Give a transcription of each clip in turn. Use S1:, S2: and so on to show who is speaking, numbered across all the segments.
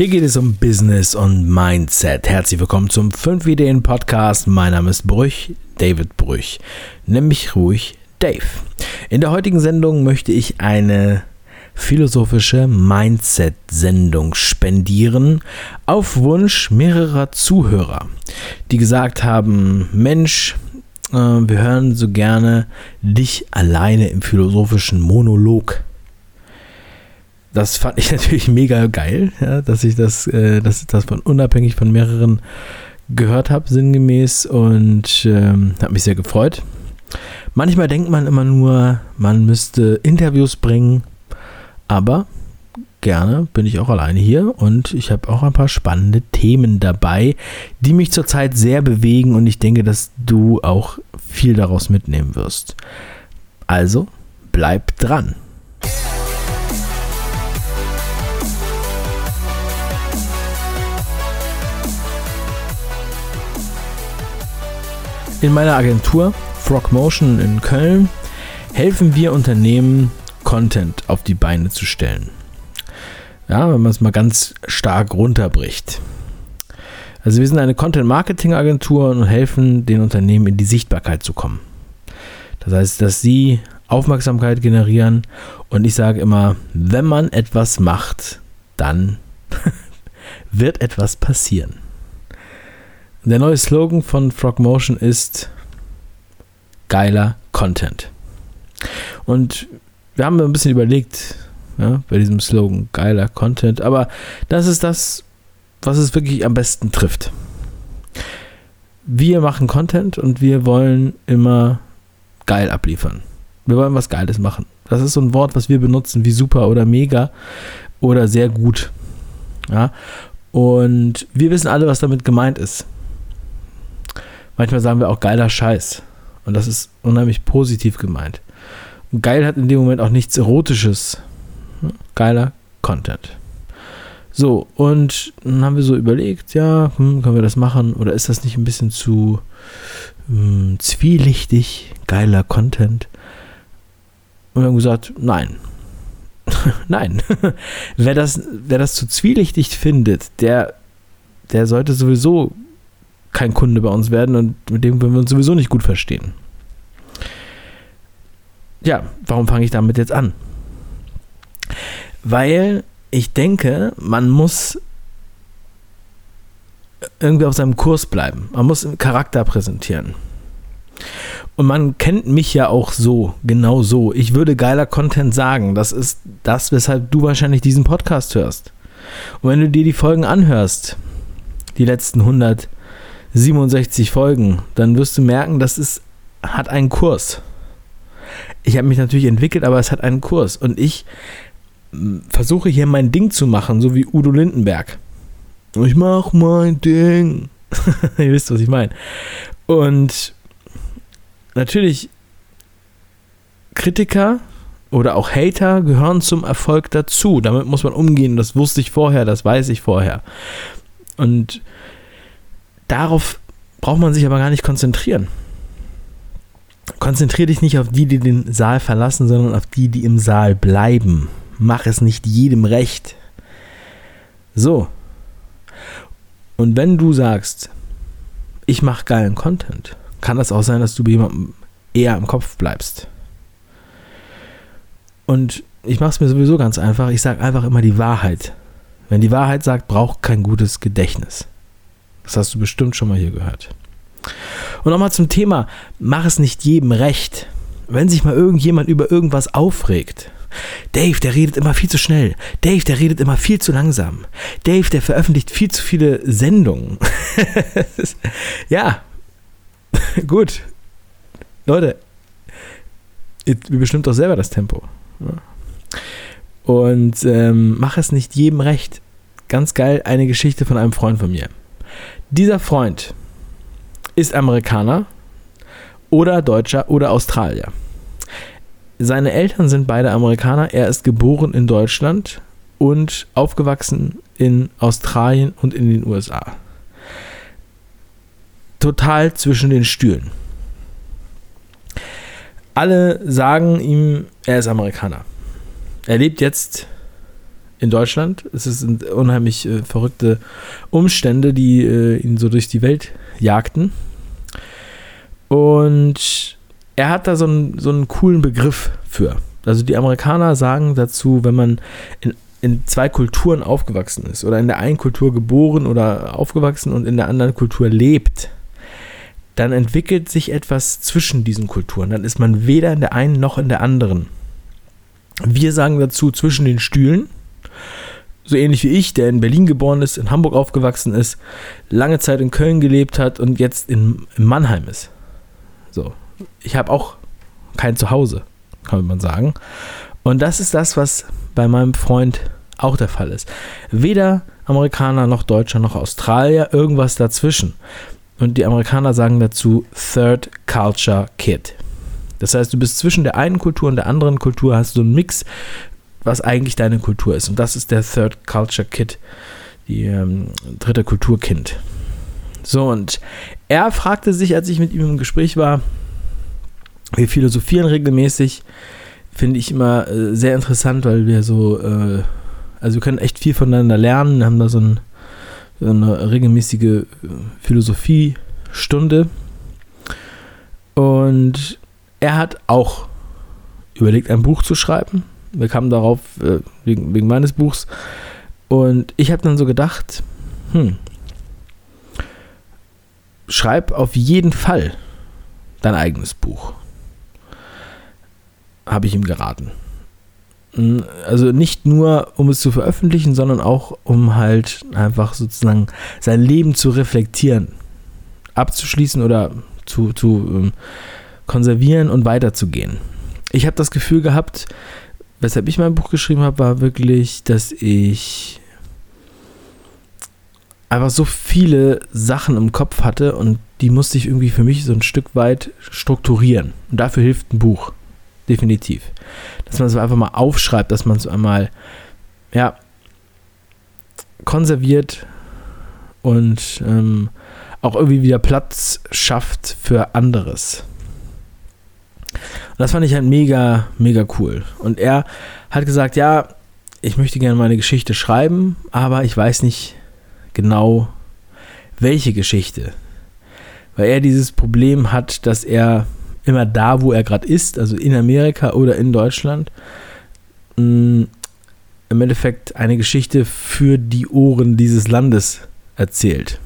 S1: Hier geht es um Business und Mindset. Herzlich willkommen zum 5 Ideen Podcast. Mein Name ist Brüch, David Brüch. Nimm mich ruhig, Dave. In der heutigen Sendung möchte ich eine philosophische Mindset-Sendung spendieren auf Wunsch mehrerer Zuhörer, die gesagt haben, Mensch, äh, wir hören so gerne dich alleine im philosophischen Monolog das fand ich natürlich mega geil, ja, dass ich das, äh, dass das von unabhängig von mehreren gehört habe, sinngemäß und ähm, habe mich sehr gefreut. Manchmal denkt man immer nur, man müsste Interviews bringen, aber gerne bin ich auch alleine hier und ich habe auch ein paar spannende Themen dabei, die mich zurzeit sehr bewegen und ich denke, dass du auch viel daraus mitnehmen wirst. Also bleib dran. In meiner Agentur Frogmotion in Köln helfen wir Unternehmen, Content auf die Beine zu stellen. Ja, wenn man es mal ganz stark runterbricht. Also wir sind eine Content-Marketing-Agentur und helfen den Unternehmen in die Sichtbarkeit zu kommen. Das heißt, dass sie Aufmerksamkeit generieren und ich sage immer, wenn man etwas macht, dann wird etwas passieren. Der neue Slogan von Frogmotion ist geiler Content. Und wir haben ein bisschen überlegt, ja, bei diesem Slogan geiler Content, aber das ist das, was es wirklich am besten trifft. Wir machen Content und wir wollen immer geil abliefern. Wir wollen was Geiles machen. Das ist so ein Wort, was wir benutzen wie super oder mega oder sehr gut. Ja, und wir wissen alle, was damit gemeint ist. Manchmal sagen wir auch geiler Scheiß. Und das ist unheimlich positiv gemeint. Und geil hat in dem Moment auch nichts Erotisches. Geiler Content. So, und dann haben wir so überlegt, ja, hm, können wir das machen? Oder ist das nicht ein bisschen zu hm, zwielichtig? Geiler Content. Und wir haben gesagt, nein. nein. wer, das, wer das zu zwielichtig findet, der, der sollte sowieso kein Kunde bei uns werden und mit dem würden wir uns sowieso nicht gut verstehen. Ja, warum fange ich damit jetzt an? Weil ich denke, man muss irgendwie auf seinem Kurs bleiben. Man muss Charakter präsentieren. Und man kennt mich ja auch so, genau so. Ich würde geiler Content sagen. Das ist das, weshalb du wahrscheinlich diesen Podcast hörst. Und wenn du dir die Folgen anhörst, die letzten 100, 67 Folgen, dann wirst du merken, das ist, hat einen Kurs. Ich habe mich natürlich entwickelt, aber es hat einen Kurs. Und ich versuche hier mein Ding zu machen, so wie Udo Lindenberg. Ich mach mein Ding. Ihr wisst, was ich meine. Und natürlich, Kritiker oder auch Hater gehören zum Erfolg dazu. Damit muss man umgehen. Das wusste ich vorher, das weiß ich vorher. Und Darauf braucht man sich aber gar nicht konzentrieren. Konzentriere dich nicht auf die, die den Saal verlassen, sondern auf die, die im Saal bleiben. Mach es nicht jedem recht. So. Und wenn du sagst, ich mache geilen Content, kann das auch sein, dass du bei jemandem eher im Kopf bleibst. Und ich mache es mir sowieso ganz einfach. Ich sage einfach immer die Wahrheit. Wenn die Wahrheit sagt, braucht kein gutes Gedächtnis. Das hast du bestimmt schon mal hier gehört. Und nochmal zum Thema, mach es nicht jedem recht. Wenn sich mal irgendjemand über irgendwas aufregt, Dave, der redet immer viel zu schnell. Dave, der redet immer viel zu langsam. Dave, der veröffentlicht viel zu viele Sendungen. ja, gut. Leute, ihr bestimmt doch selber das Tempo. Und ähm, mach es nicht jedem recht. Ganz geil, eine Geschichte von einem Freund von mir. Dieser Freund ist Amerikaner oder Deutscher oder Australier. Seine Eltern sind beide Amerikaner. Er ist geboren in Deutschland und aufgewachsen in Australien und in den USA. Total zwischen den Stühlen. Alle sagen ihm, er ist Amerikaner. Er lebt jetzt in Deutschland. Es sind unheimlich äh, verrückte Umstände, die äh, ihn so durch die Welt jagten. Und er hat da so einen, so einen coolen Begriff für. Also die Amerikaner sagen dazu, wenn man in, in zwei Kulturen aufgewachsen ist oder in der einen Kultur geboren oder aufgewachsen und in der anderen Kultur lebt, dann entwickelt sich etwas zwischen diesen Kulturen. Dann ist man weder in der einen noch in der anderen. Wir sagen dazu zwischen den Stühlen. So ähnlich wie ich, der in Berlin geboren ist, in Hamburg aufgewachsen ist, lange Zeit in Köln gelebt hat und jetzt in, in Mannheim ist. So. Ich habe auch kein Zuhause, kann man sagen. Und das ist das, was bei meinem Freund auch der Fall ist. Weder Amerikaner noch Deutscher noch Australier, irgendwas dazwischen. Und die Amerikaner sagen dazu Third Culture Kid. Das heißt, du bist zwischen der einen Kultur und der anderen Kultur, hast so einen Mix, was eigentlich deine Kultur ist. Und das ist der Third Culture Kid, die ähm, dritte Kulturkind. So, und er fragte sich, als ich mit ihm im Gespräch war, wir philosophieren regelmäßig, finde ich immer äh, sehr interessant, weil wir so, äh, also wir können echt viel voneinander lernen, haben da so, ein, so eine regelmäßige äh, Philosophiestunde. Und er hat auch überlegt, ein Buch zu schreiben. Wir kamen darauf äh, wegen, wegen meines Buchs. Und ich habe dann so gedacht, hm, schreib auf jeden Fall dein eigenes Buch. Habe ich ihm geraten. Hm, also nicht nur, um es zu veröffentlichen, sondern auch, um halt einfach sozusagen sein Leben zu reflektieren, abzuschließen oder zu, zu ähm, konservieren und weiterzugehen. Ich habe das Gefühl gehabt, weshalb ich mein Buch geschrieben habe, war wirklich, dass ich einfach so viele Sachen im Kopf hatte und die musste ich irgendwie für mich so ein Stück weit strukturieren. Und dafür hilft ein Buch. Definitiv. Dass man es einfach mal aufschreibt, dass man es einmal, ja, konserviert und ähm, auch irgendwie wieder Platz schafft für anderes. Und das fand ich halt mega, mega cool. Und er hat gesagt, ja, ich möchte gerne meine Geschichte schreiben, aber ich weiß nicht genau, welche Geschichte. Weil er dieses Problem hat, dass er immer da, wo er gerade ist, also in Amerika oder in Deutschland, mm, im Endeffekt eine Geschichte für die Ohren dieses Landes erzählt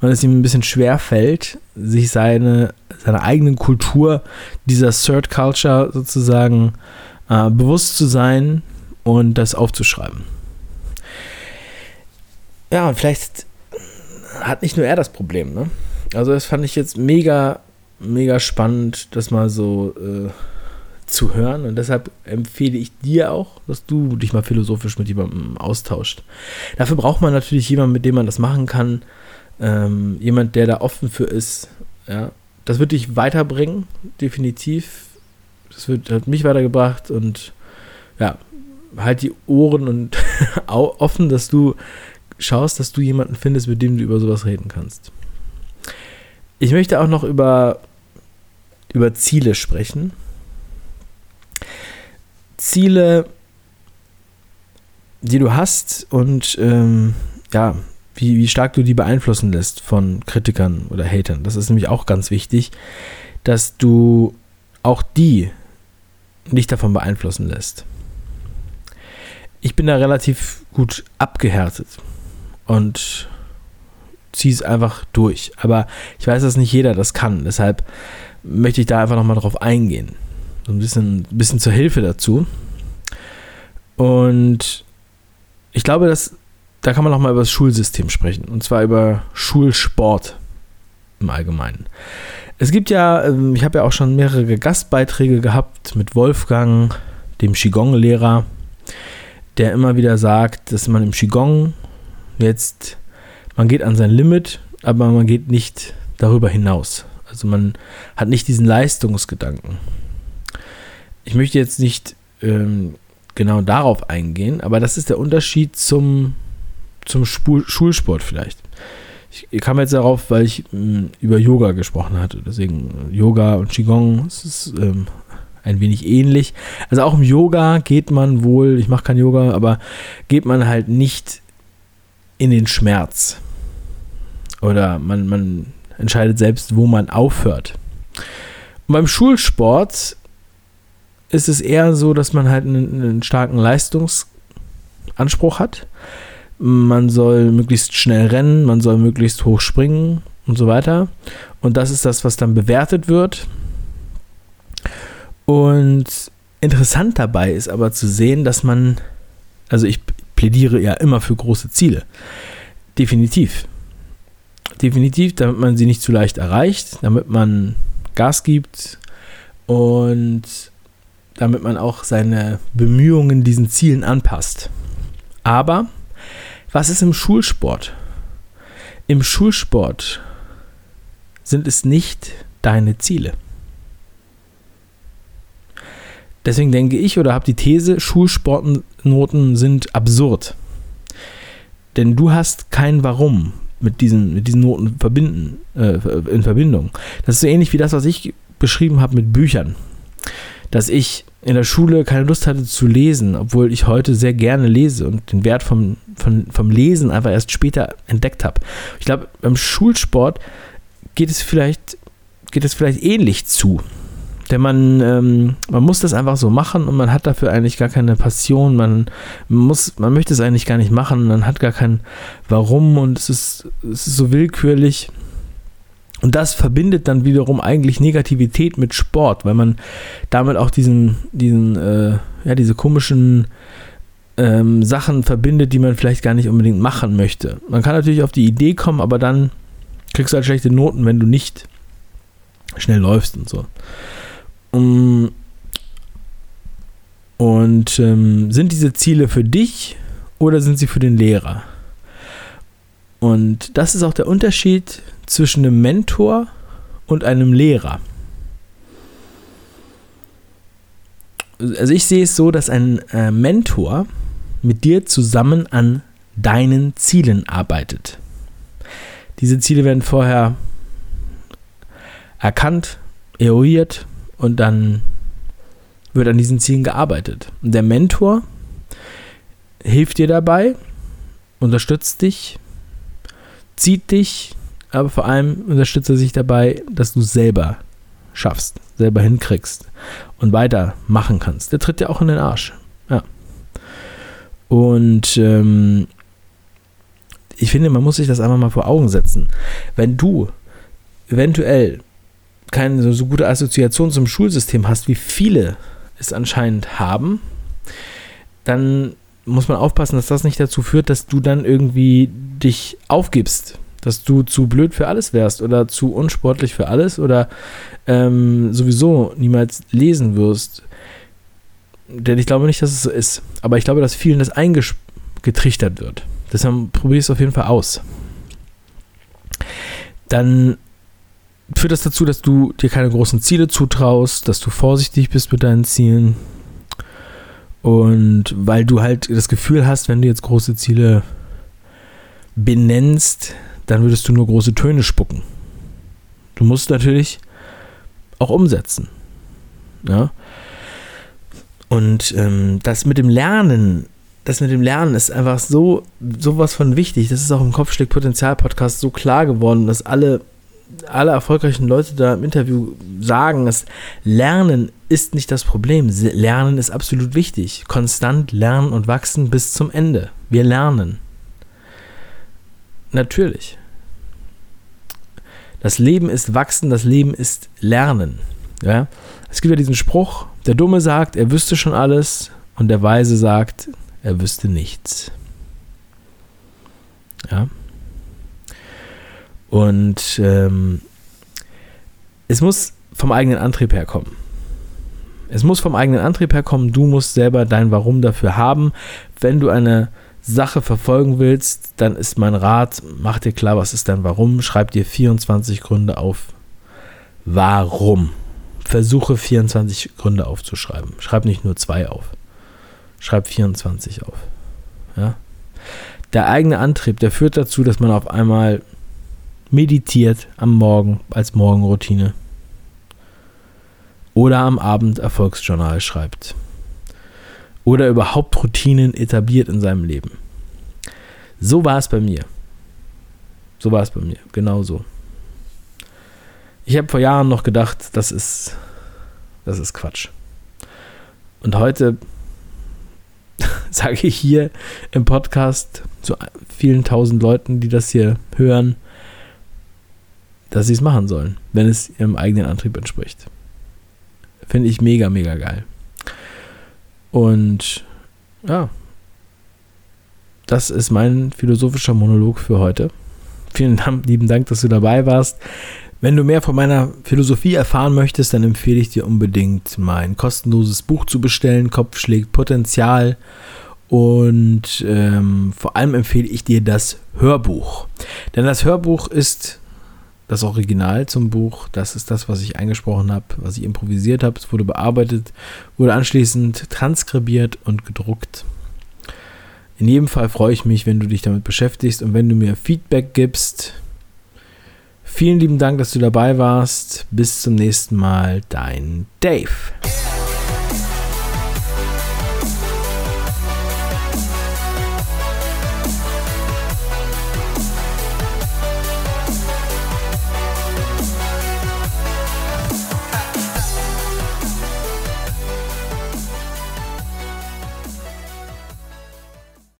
S1: und es ihm ein bisschen schwer fällt, sich seine, seiner eigenen Kultur, dieser Third Culture sozusagen äh, bewusst zu sein und das aufzuschreiben. Ja, und vielleicht hat nicht nur er das Problem, ne? Also das fand ich jetzt mega, mega spannend, das mal so äh, zu hören. Und deshalb empfehle ich dir auch, dass du dich mal philosophisch mit jemandem austauscht. Dafür braucht man natürlich jemanden, mit dem man das machen kann, ähm, jemand, der da offen für ist, ja, das wird dich weiterbringen, definitiv. Das wird, hat mich weitergebracht und ja, halt die Ohren und offen, dass du schaust, dass du jemanden findest, mit dem du über sowas reden kannst. Ich möchte auch noch über, über Ziele sprechen. Ziele, die du hast und ähm, ja, wie, wie stark du die beeinflussen lässt von Kritikern oder Hatern. Das ist nämlich auch ganz wichtig, dass du auch die nicht davon beeinflussen lässt. Ich bin da relativ gut abgehärtet und ziehe es einfach durch. Aber ich weiß, dass nicht jeder das kann. Deshalb möchte ich da einfach nochmal drauf eingehen. So ein bisschen, ein bisschen zur Hilfe dazu. Und ich glaube, dass da kann man auch mal über das Schulsystem sprechen. Und zwar über Schulsport im Allgemeinen. Es gibt ja, ähm, ich habe ja auch schon mehrere Gastbeiträge gehabt mit Wolfgang, dem Qigong-Lehrer, der immer wieder sagt, dass man im Qigong jetzt, man geht an sein Limit, aber man geht nicht darüber hinaus. Also man hat nicht diesen Leistungsgedanken. Ich möchte jetzt nicht ähm, genau darauf eingehen, aber das ist der Unterschied zum zum Spul Schulsport vielleicht. Ich kam jetzt darauf, weil ich mh, hm, über Yoga gesprochen hatte. Deswegen Yoga und Qigong, es ist ähm, ein wenig ähnlich. Also auch im Yoga geht man wohl, ich mache kein Yoga, aber geht man halt nicht in den Schmerz. Oder man, man entscheidet selbst, wo man aufhört. Und beim Schulsport ist es eher so, dass man halt einen, einen starken Leistungsanspruch hat. Man soll möglichst schnell rennen, man soll möglichst hoch springen und so weiter. Und das ist das, was dann bewertet wird. Und interessant dabei ist aber zu sehen, dass man, also ich plädiere ja immer für große Ziele. Definitiv. Definitiv, damit man sie nicht zu leicht erreicht, damit man Gas gibt und damit man auch seine Bemühungen diesen Zielen anpasst. Aber was ist im Schulsport? Im Schulsport sind es nicht deine Ziele. Deswegen denke ich oder habe die These, Schulsportnoten sind absurd. Denn du hast kein Warum mit diesen, mit diesen Noten verbinden, äh, in Verbindung. Das ist so ähnlich wie das, was ich beschrieben habe mit Büchern. Dass ich in der Schule keine Lust hatte zu lesen, obwohl ich heute sehr gerne lese und den Wert vom, vom, vom Lesen einfach erst später entdeckt habe. Ich glaube, beim Schulsport geht es vielleicht, geht es vielleicht ähnlich zu. Denn man, ähm, man muss das einfach so machen und man hat dafür eigentlich gar keine Passion. Man muss, man möchte es eigentlich gar nicht machen. Man hat gar kein Warum und es ist, es ist so willkürlich. Und das verbindet dann wiederum eigentlich Negativität mit Sport, weil man damit auch diesen, diesen, äh, ja, diese komischen ähm, Sachen verbindet, die man vielleicht gar nicht unbedingt machen möchte. Man kann natürlich auf die Idee kommen, aber dann kriegst du halt schlechte Noten, wenn du nicht schnell läufst und so. Um, und ähm, sind diese Ziele für dich oder sind sie für den Lehrer? Und das ist auch der Unterschied zwischen einem Mentor und einem Lehrer. Also ich sehe es so, dass ein äh, Mentor mit dir zusammen an deinen Zielen arbeitet. Diese Ziele werden vorher erkannt, eruiert und dann wird an diesen Zielen gearbeitet. Und der Mentor hilft dir dabei, unterstützt dich, zieht dich, aber vor allem unterstützt er sich dabei, dass du selber schaffst, selber hinkriegst und weitermachen kannst. Der tritt dir auch in den Arsch. Ja. Und ähm, ich finde, man muss sich das einfach mal vor Augen setzen. Wenn du eventuell keine so, so gute Assoziation zum Schulsystem hast, wie viele es anscheinend haben, dann muss man aufpassen, dass das nicht dazu führt, dass du dann irgendwie dich aufgibst, dass du zu blöd für alles wärst oder zu unsportlich für alles oder ähm, sowieso niemals lesen wirst. Denn ich glaube nicht, dass es so ist. Aber ich glaube, dass vielen das eingetrichtert wird. Deshalb probier es auf jeden Fall aus. Dann führt das dazu, dass du dir keine großen Ziele zutraust, dass du vorsichtig bist mit deinen Zielen. Und weil du halt das Gefühl hast, wenn du jetzt große Ziele benennst, dann würdest du nur große Töne spucken. Du musst natürlich auch umsetzen. Ja. Und ähm, das mit dem Lernen das mit dem Lernen ist einfach so sowas von wichtig. Das ist auch im Kopfschläg Potenzial Podcast so klar geworden, dass alle alle erfolgreichen Leute da im Interview sagen, dass Lernen ist nicht das Problem. Lernen ist absolut wichtig. Konstant lernen und wachsen bis zum Ende. Wir lernen. Natürlich. Das Leben ist wachsen, das Leben ist lernen. Ja? Es gibt ja diesen Spruch, der Dumme sagt, er wüsste schon alles und der Weise sagt, er wüsste nichts. Ja. Und ähm, es muss vom eigenen Antrieb herkommen. Es muss vom eigenen Antrieb herkommen. Du musst selber dein Warum dafür haben. Wenn du eine Sache verfolgen willst, dann ist mein Rat, mach dir klar, was ist dein Warum. Schreib dir 24 Gründe auf. Warum? Versuche 24 Gründe aufzuschreiben. Schreib nicht nur zwei auf. Schreib 24 auf. Ja? Der eigene Antrieb, der führt dazu, dass man auf einmal meditiert am Morgen als Morgenroutine. oder am Abend Erfolgsjournal schreibt oder überhaupt Routinen etabliert in seinem Leben. So war es bei mir. So war es bei mir, genau so. Ich habe vor Jahren noch gedacht, das ist, das ist Quatsch. Und heute sage ich hier im Podcast zu vielen tausend Leuten, die das hier hören, dass sie es machen sollen, wenn es ihrem eigenen Antrieb entspricht. Finde ich mega, mega geil. Und ja, das ist mein philosophischer Monolog für heute. Vielen lieben Dank, dass du dabei warst. Wenn du mehr von meiner Philosophie erfahren möchtest, dann empfehle ich dir unbedingt mein kostenloses Buch zu bestellen. Kopf schlägt Potenzial. Und ähm, vor allem empfehle ich dir das Hörbuch. Denn das Hörbuch ist das Original zum Buch. Das ist das, was ich eingesprochen habe, was ich improvisiert habe. Es wurde bearbeitet, wurde anschließend transkribiert und gedruckt. In jedem Fall freue ich mich, wenn du dich damit beschäftigst und wenn du mir Feedback gibst. Vielen lieben Dank, dass du dabei warst. Bis zum nächsten Mal, dein Dave.